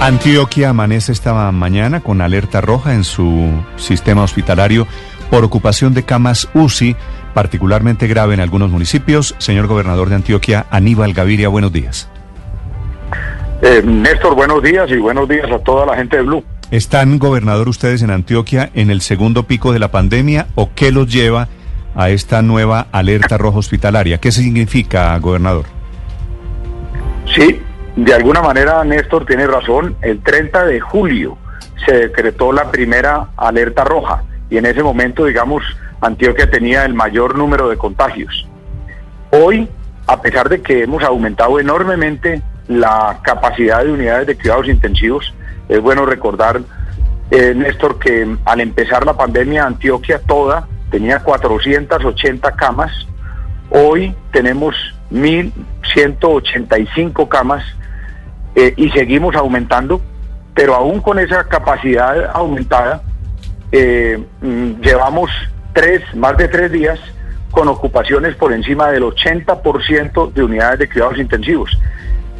Antioquia amanece esta mañana con alerta roja en su sistema hospitalario por ocupación de camas UCI, particularmente grave en algunos municipios. Señor gobernador de Antioquia, Aníbal Gaviria, buenos días. Eh, Néstor, buenos días y buenos días a toda la gente de Blue. ¿Están, gobernador, ustedes en Antioquia en el segundo pico de la pandemia o qué los lleva a esta nueva alerta roja hospitalaria? ¿Qué significa, gobernador? Sí, de alguna manera Néstor tiene razón. El 30 de julio se decretó la primera alerta roja y en ese momento, digamos, Antioquia tenía el mayor número de contagios. Hoy, a pesar de que hemos aumentado enormemente la capacidad de unidades de cuidados intensivos, es bueno recordar, eh, Néstor, que al empezar la pandemia Antioquia toda tenía 480 camas, hoy tenemos 1.185 camas eh, y seguimos aumentando, pero aún con esa capacidad aumentada, eh, mm, llevamos tres, más de tres días con ocupaciones por encima del 80% de unidades de cuidados intensivos.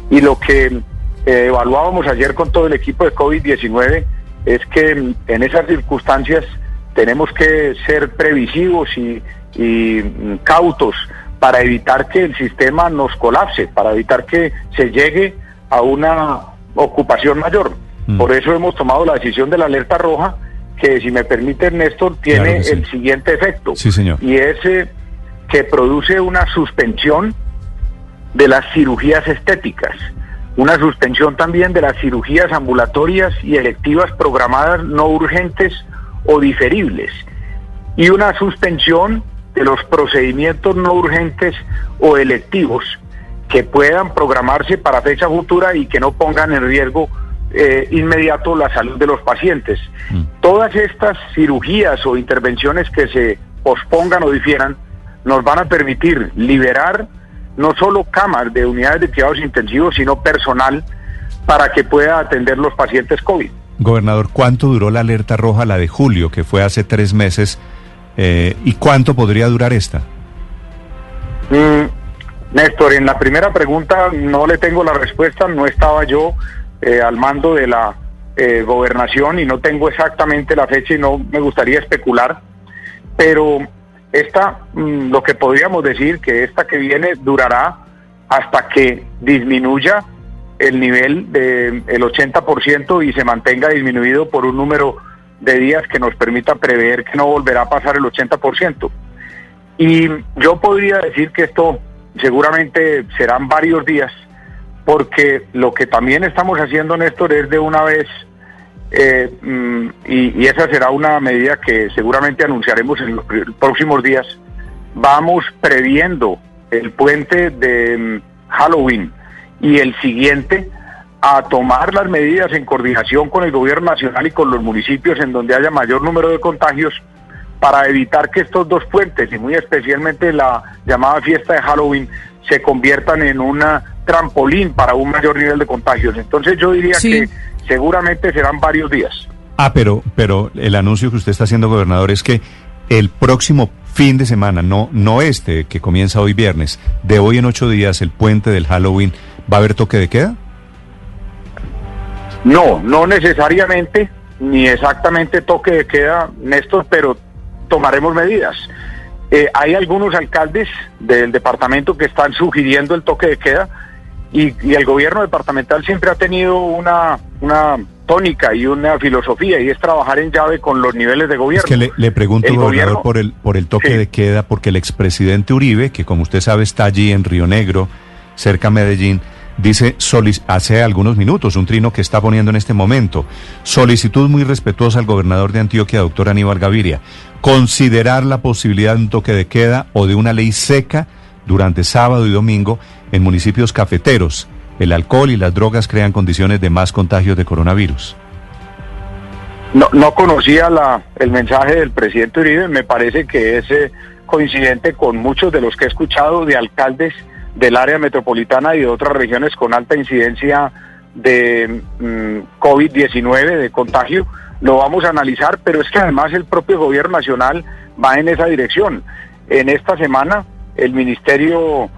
Y lo que eh, evaluábamos ayer con todo el equipo de COVID-19 es que mm, en esas circunstancias tenemos que ser previsivos y, y mm, cautos para evitar que el sistema nos colapse, para evitar que se llegue a una ocupación mayor. Mm. Por eso hemos tomado la decisión de la alerta roja, que si me permite Néstor, tiene Claro que sí. el siguiente efecto. Sí, señor. Y es eh, que produce una suspensión de las cirugías estéticas, una suspensión también de las cirugías ambulatorias y electivas programadas no urgentes o diferibles, y una suspensión de los procedimientos no urgentes o electivos que puedan programarse para fecha futura y que no pongan en riesgo eh, inmediato la salud de los pacientes. Mm. Todas estas cirugías o intervenciones que se pospongan o difieran nos van a permitir liberar no solo camas de unidades de cuidados intensivos, sino personal para que pueda atender los pacientes COVID. Gobernador, ¿cuánto duró la alerta roja, la de julio, que fue hace tres meses? Eh, ¿Y cuánto podría durar esta? Mm, Néstor, en la primera pregunta no le tengo la respuesta, no estaba yo eh, al mando de la eh, gobernación y no tengo exactamente la fecha y no me gustaría especular, pero esta, mm, lo que podríamos decir que esta que viene durará hasta que disminuya el nivel del 80% y se mantenga disminuido por un número de días que nos permita prever que no volverá a pasar el 80%. Y yo podría decir que esto seguramente serán varios días, porque lo que también estamos haciendo, Néstor, es de una vez, eh, mm, y, y esa será una medida que seguramente anunciaremos en los pr- próximos días, vamos previendo el puente de mm, Halloween y el siguiente a tomar las medidas en coordinación con el gobierno nacional y con los municipios en donde haya mayor número de contagios para evitar que estos dos puentes y muy especialmente la llamada fiesta de Halloween se conviertan en un trampolín para un mayor nivel de contagios. Entonces yo diría Sí. que seguramente serán varios días. Ah, pero, pero el anuncio que usted está haciendo, gobernador, es que el próximo fin de semana, no, no este que comienza hoy viernes, de hoy en ocho días, el puente del Halloween, ¿va a haber toque de queda? No, no necesariamente, ni exactamente toque de queda, Néstor, pero tomaremos medidas. Eh, hay algunos alcaldes del departamento que están sugiriendo el toque de queda y, y el gobierno departamental siempre ha tenido una, una tónica y una filosofía y es trabajar en llave con los niveles de Es gobierno. que le, le pregunto, El gobernador, gobierno- por el, por el toque Sí. de queda, porque el expresidente Uribe, que como usted sabe está allí en Río Negro, cerca a Medellín, dice hace algunos minutos, un trino que está poniendo en este momento, solicitud muy respetuosa al gobernador de Antioquia, doctor Aníbal Gaviria, considerar la posibilidad de un toque de queda o de una ley seca durante sábado y domingo en municipios cafeteros. el alcohol y las drogas crean condiciones de más contagios de coronavirus. No, no conocía el mensaje del presidente Uribe, me parece que es eh, coincidente con muchos de los que he escuchado de alcaldes del área metropolitana y de otras regiones con alta incidencia de mm, COVID-19, de contagio. Lo vamos a analizar, pero es que además el propio gobierno nacional va en esa dirección. En esta semana el Ministerio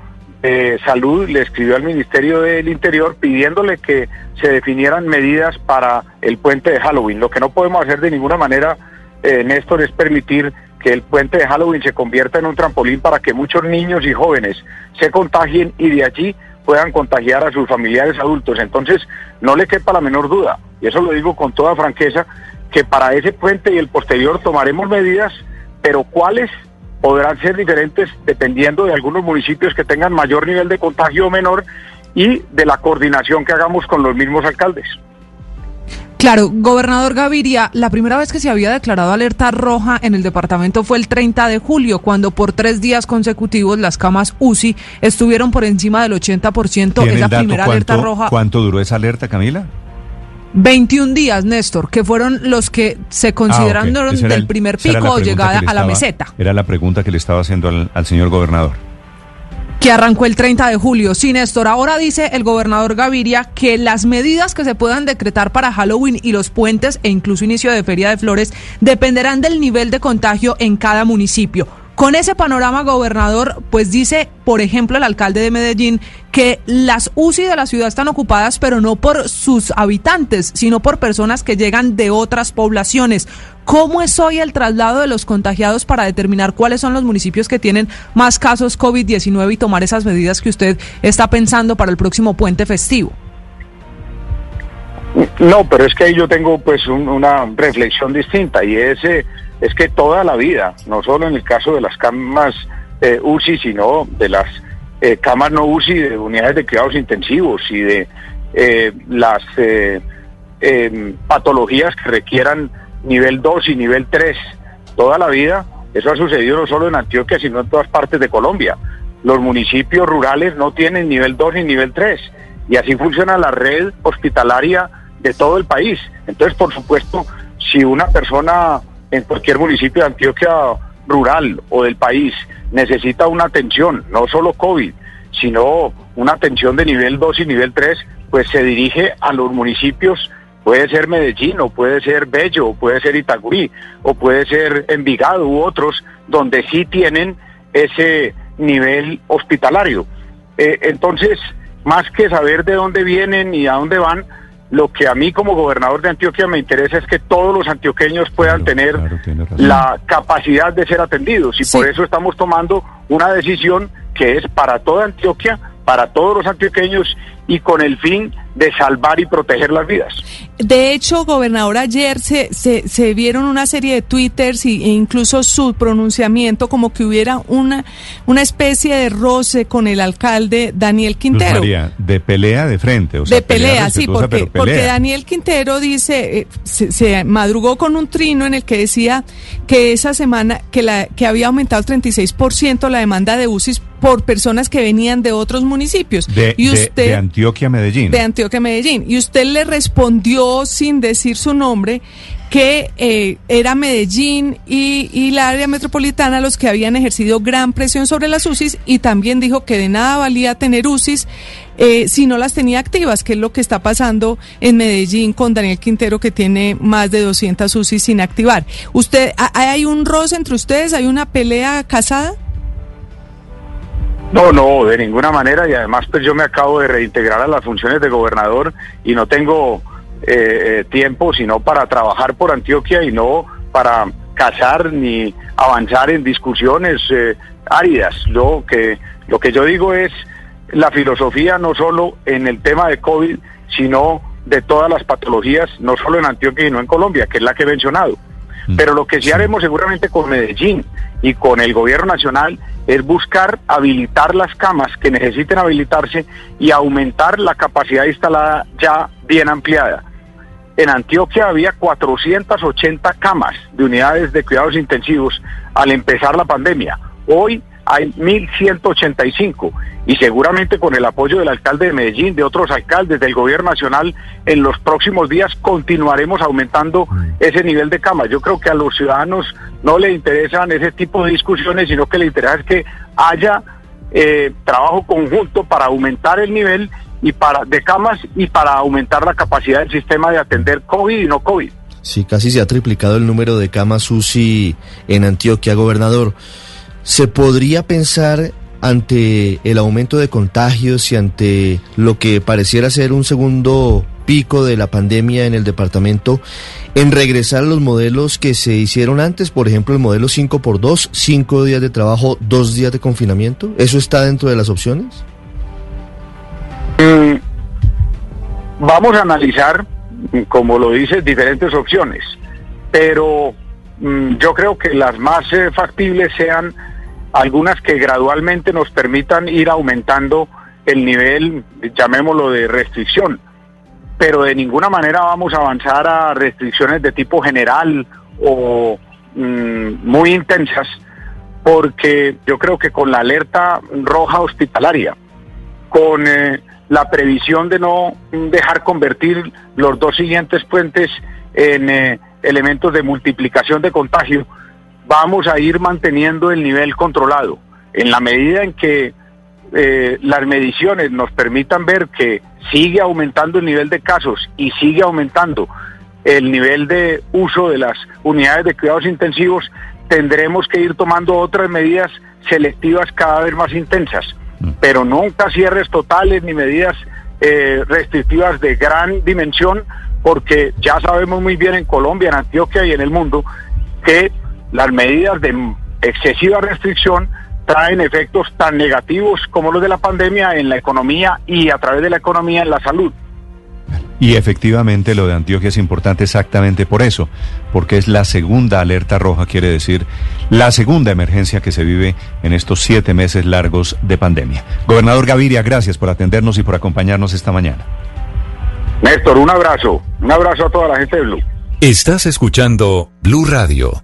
de Salud le escribió al Ministerio del Interior pidiéndole que se definieran medidas para el puente de Halloween. Lo que no podemos hacer de ninguna manera, eh, Néstor, es permitir que el puente de Halloween se convierta en un trampolín para que muchos niños y jóvenes se contagien y de allí puedan contagiar a sus familiares adultos. Entonces, no le quepa la menor duda, y eso lo digo con toda franqueza, que para ese puente y el posterior tomaremos medidas, pero cuáles podrán ser diferentes dependiendo de algunos municipios que tengan mayor nivel de contagio o menor y de la coordinación que hagamos con los mismos alcaldes. Claro, gobernador Gaviria, la primera vez que se había declarado alerta roja en el departamento fue el 30 de julio, cuando por tres días consecutivos las camas UCI estuvieron por encima del 80%. ¿Tiene Es la el dato primera alerta roja. ¿Cuánto duró esa alerta, Camila? 21 días, Néstor, que fueron los que se consideraron Ah, era del el- primer esa pico o llegada a la meseta. Era la pregunta que le estaba haciendo al, al señor gobernador. Que arrancó el 30 de julio. Sí, ahora dice el gobernador Gaviria que las medidas que se puedan decretar para Halloween y los puentes e incluso inicio de Feria de Flores dependerán del nivel de contagio en cada municipio. Con ese panorama, gobernador, pues dice, por ejemplo, el alcalde de Medellín que las UCI de la ciudad están ocupadas, pero no por sus habitantes, sino por personas que llegan de otras poblaciones. ¿Cómo es hoy el traslado de los contagiados para determinar cuáles son los municipios que tienen más casos COVID-19 y tomar esas medidas que usted está pensando para el próximo puente festivo? No, pero es que ahí yo tengo pues un- una reflexión distinta y es, eh, es que toda la vida, no solo en el caso de las camas eh, UCI, sino de las eh, camas no UCI, de unidades de cuidados intensivos y de eh, las eh, em, patologías que requieran nivel 2 y nivel 3, toda la vida, eso ha sucedido no solo en Antioquia, sino en todas partes de Colombia. Los municipios rurales no tienen nivel 2 ni nivel 3 y así funciona la red hospitalaria de todo el país. Entonces, por supuesto, si una persona en cualquier municipio de Antioquia rural o del país necesita una atención, no solo COVID, sino una atención de nivel 2 y nivel 3, pues se dirige a los municipios, puede ser Medellín, o puede ser Bello, o puede ser Itagüí, o puede ser Envigado u otros, donde sí tienen ese nivel hospitalario. Eh, entonces, más que saber de dónde vienen y a dónde van, lo que a mí como gobernador de Antioquia me interesa es que todos los antioqueños puedan Claro, tener claro, la capacidad de ser atendidos y Sí. por eso estamos tomando una decisión que es para toda Antioquia, para todos los antioqueños y con el fin de salvar y proteger las vidas. De hecho, gobernador, ayer se, se, se vieron una serie de twitters y, e incluso su pronunciamiento como que hubiera una, una especie de roce con el alcalde Daniel Luz Quintero. María, de pelea de frente. O sea, de pelea, sí, porque, porque. Daniel Quintero dice, eh, se, se madrugó con un trino en el que decía que esa semana, que, la, que había aumentado 36% la demanda de UCIs por personas que venían de otros municipios. De, y de- usted, de Antioquia a Medellín. de Antioquia, Medellín. Y usted le respondió sin decir su nombre que eh, era Medellín y, la área metropolitana los que habían ejercido gran presión sobre las UCIs y también dijo que de nada valía tener UCIs eh, si no las tenía activas, que es lo que está pasando en Medellín con Daniel Quintero que tiene más de 200 UCIs sin activar. ¿Usted, ha- ¿Hay un roce entre ustedes? ¿Hay una pelea casada? No, no, de ninguna manera y además pues yo me acabo de reintegrar a las funciones de gobernador y no tengo eh, tiempo sino para trabajar por Antioquia y no para cazar ni avanzar en discusiones eh, áridas. Lo que, lo que yo digo es la filosofía no solo en el tema de COVID, sino de todas las patologías, no solo en Antioquia y no en Colombia, que es la que he mencionado. Pero lo que sí haremos seguramente con Medellín y con el gobierno nacional es buscar habilitar las camas que necesiten habilitarse y aumentar la capacidad instalada ya bien ampliada. En Antioquia había 480 camas de unidades de cuidados intensivos al empezar la pandemia. Hoy hay 1.185 y seguramente con el apoyo del alcalde de Medellín, de otros alcaldes, del gobierno nacional, en los próximos días continuaremos aumentando ese nivel de camas. Yo creo que a los ciudadanos no le interesan ese tipo de discusiones, sino que le interesa es que haya eh, trabajo conjunto para aumentar el nivel y para de camas y para aumentar la capacidad del sistema de atender COVID y no COVID. Sí, casi se ha triplicado el número de camas UCI en Antioquia, gobernador. ¿Se podría pensar ante el aumento de contagios y ante lo que pareciera ser un segundo pico de la pandemia en el departamento, en regresar a los modelos que se hicieron antes, por ejemplo, el modelo 5x2, 5 días de trabajo, 2 días de confinamiento? ¿Eso está dentro de las opciones? Mm, vamos a analizar, como lo dices, diferentes opciones, pero mm, yo creo que las más eh, factibles sean algunas que gradualmente nos permitan ir aumentando el nivel, llamémoslo, de restricción. Pero de ninguna manera vamos a avanzar a restricciones de tipo general o mm, muy intensas, porque yo creo que con la alerta roja hospitalaria, con eh, la previsión de no dejar convertir los dos siguientes puentes en eh, elementos de multiplicación de contagio, vamos a ir manteniendo el nivel controlado. En la medida en que eh, las mediciones nos permitan ver que sigue aumentando el nivel de casos y sigue aumentando el nivel de uso de las unidades de cuidados intensivos, tendremos que ir tomando otras medidas selectivas cada vez más intensas, mm. pero nunca cierres totales ni medidas eh, restrictivas de gran dimensión, porque ya sabemos muy bien en Colombia, en Antioquia y en el mundo que las medidas de excesiva restricción traen efectos tan negativos como los de la pandemia en la economía y a través de la economía en la salud. Y efectivamente lo de Antioquia es importante exactamente por eso, porque es la segunda alerta roja, quiere decir la segunda emergencia que se vive en estos siete meses largos de pandemia. Gobernador Gaviria, gracias por atendernos y por acompañarnos esta mañana. Néstor, un abrazo, un abrazo a toda la gente de Blue. Estás escuchando Blue Radio.